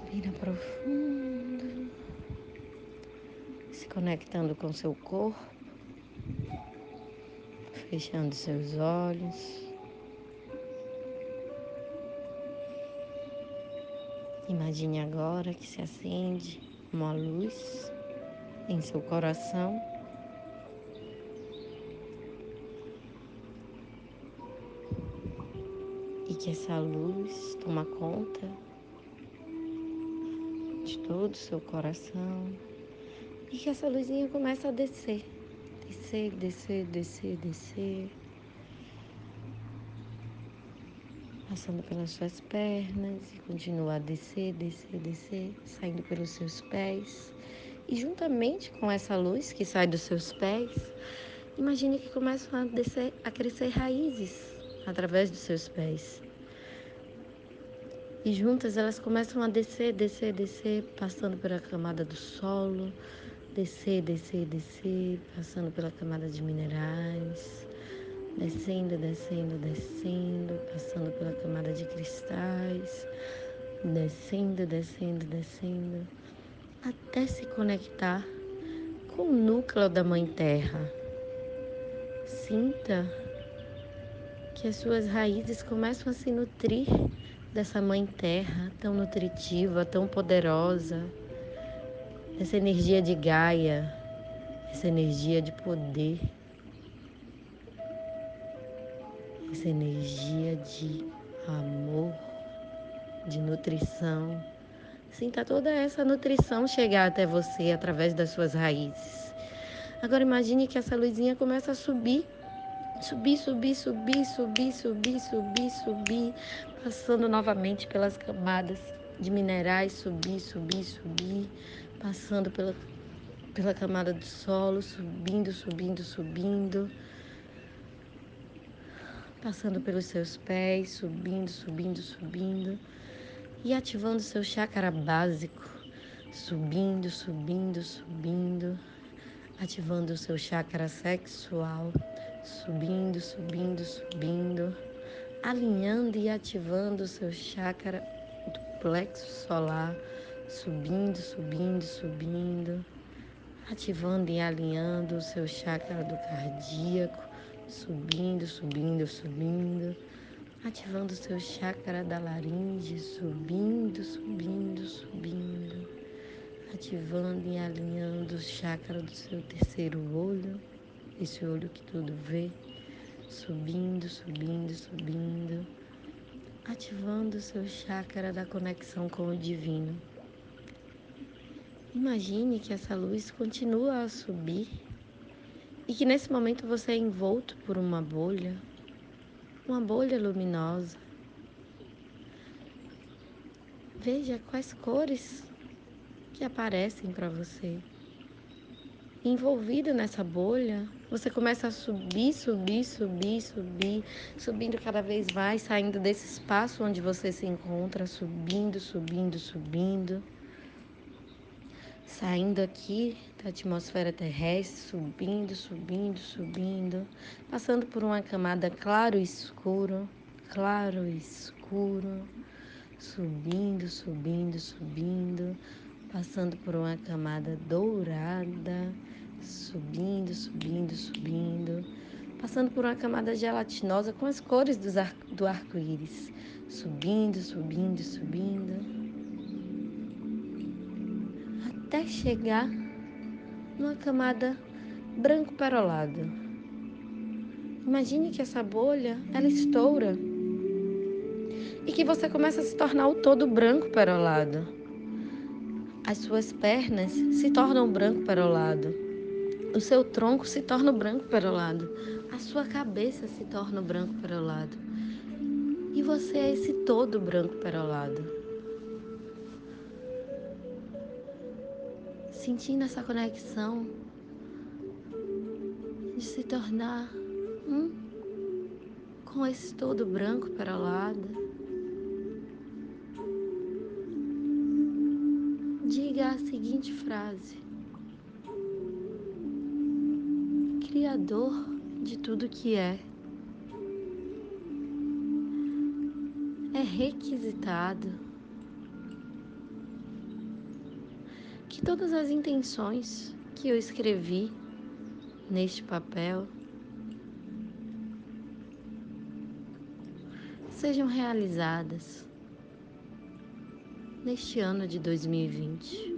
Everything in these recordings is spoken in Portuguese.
Respira profundo, se conectando com seu corpo, fechando seus olhos. Imagine agora que se acende uma luz em seu coração. E que essa luz toma conta todo o seu coração. E que essa luzinha começa a descer, descer, descer, descer, descer. Passando pelas suas pernas e continua a descer, descer, descer, saindo pelos seus pés. E juntamente com essa luz que sai dos seus pés, imagine que começam a descer, a crescer raízes através dos seus pés. E juntas elas começam a descer, descer, descer, passando pela camada do solo, descer, descer, descer, passando pela camada de minerais, descendo, descendo, descendo, passando pela camada de cristais, descendo, descendo, descendo, até se conectar com o núcleo da Mãe Terra. Sinta que as suas raízes começam a se nutrir dessa Mãe Terra tão nutritiva, tão poderosa, essa energia de Gaia, essa energia de poder, essa energia de amor, de nutrição. Sinta toda essa nutrição chegar até você através das suas raízes. Agora imagine que essa luzinha começa a subir subir, subir, subir, subir, subir, subir, subir, passando novamente pelas camadas de minerais, subir, subir, subir, passando pela, pela camada do solo, subindo, subindo, subindo, passando pelos seus pés, subindo, subindo, subindo e ativando seu chácara básico, subindo, subindo, subindo, ativando o seu chácara sexual subindo, subindo, subindo, alinhando e ativando o seu chácara do plexo solar, subindo, subindo, subindo, ativando e alinhando o seu chácara do cardíaco, subindo, subindo, subindo, ativando o seu chácara da laringe, subindo, subindo, subindo, ativando e alinhando o chácara do seu terceiro olho esse olho que tudo vê, subindo, subindo, subindo, ativando o seu chácara da conexão com o divino. Imagine que essa luz continua a subir e que nesse momento você é envolto por uma bolha, uma bolha luminosa. Veja quais cores que aparecem para você. Envolvido nessa bolha, você começa a subir, subir, subir, subir, subindo cada vez mais, saindo desse espaço onde você se encontra, subindo, subindo, subindo. Saindo aqui da atmosfera terrestre, subindo, subindo, subindo, passando por uma camada claro e escuro, claro e escuro, subindo, subindo, subindo, passando por uma camada dourada subindo, subindo, subindo, passando por uma camada gelatinosa com as cores do arco-íris, subindo, subindo, subindo, até chegar numa camada branco perolado. Imagine que essa bolha, ela estoura e que você começa a se tornar o todo branco perolado. As suas pernas se tornam branco perolado o seu tronco se torna branco perolado, a sua cabeça se torna branco perolado. E você é esse todo branco perolado. Sentindo essa conexão de se tornar um com esse todo branco perolado. Diga a seguinte frase. Criador de tudo que é. É requisitado que todas as intenções que eu escrevi neste papel sejam realizadas neste ano de 2020.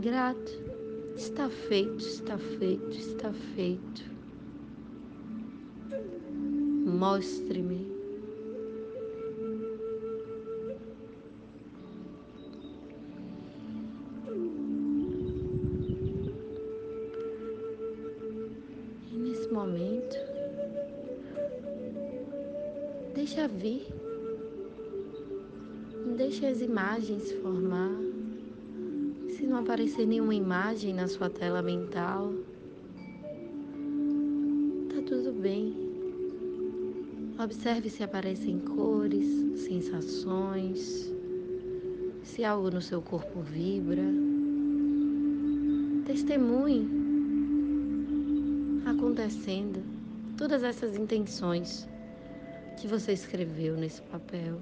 Grato, está feito, está feito, está feito. Mostre-me. E nesse momento, deixa vir, deixa as imagens formar. Não aparecer nenhuma imagem na sua tela mental, tá tudo bem. Observe se aparecem cores, sensações, se algo no seu corpo vibra. Testemunhe acontecendo todas essas intenções que você escreveu nesse papel.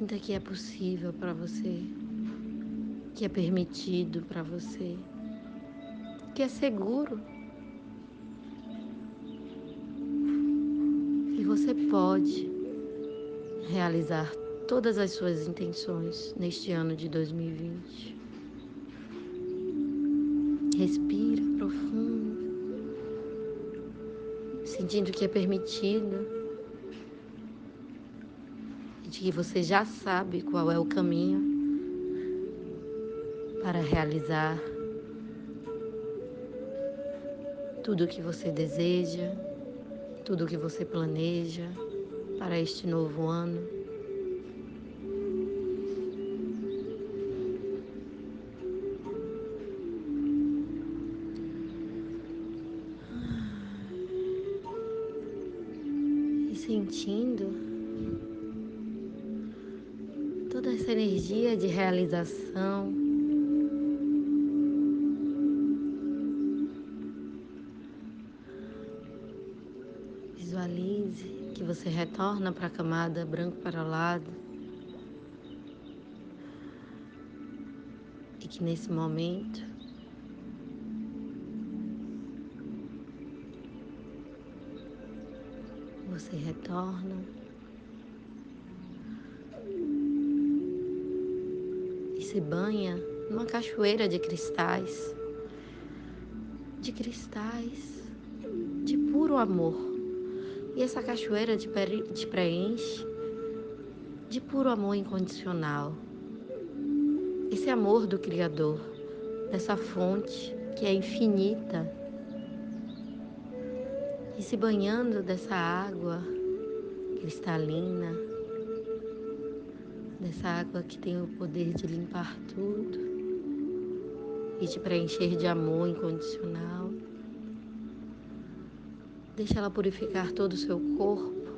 Sinta que é possível para você, que é permitido para você, que é seguro você pode realizar todas as suas intenções neste ano de 2020. Respira profundo, sentindo que é permitido e que você já sabe qual é o caminho para realizar tudo o que você deseja tudo o que você planeja para este novo ano. E sentindo energia de realização. Visualize que você retorna para a camada branco para o lado e que nesse momento você retorna se banha numa cachoeira de cristais, de cristais de puro amor. E essa cachoeira te, preenche de puro amor incondicional. Esse amor do Criador, dessa fonte que é infinita. E se banhando dessa água cristalina, dessa água que tem o poder de limpar tudo e te preencher de amor incondicional. Deixa ela purificar todo o seu corpo,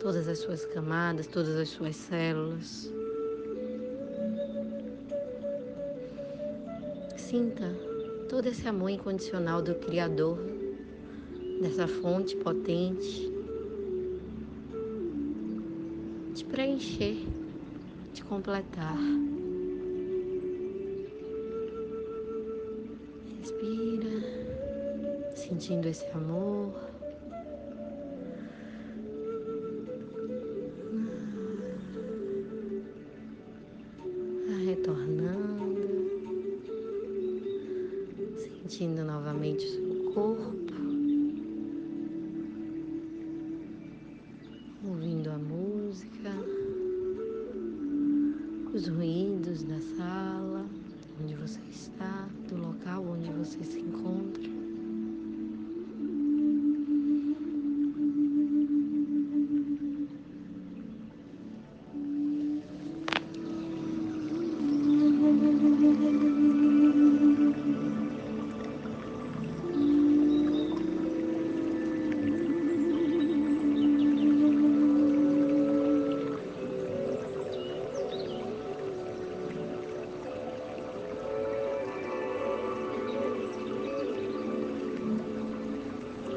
todas as suas camadas, todas as suas células. Sinta todo esse amor incondicional do Criador, dessa fonte potente, preencher, te completar. sentindo esse amor. Retornando, sentindo novamente o seu corpo, os ruídos da sala onde você está, do local onde você se encontra.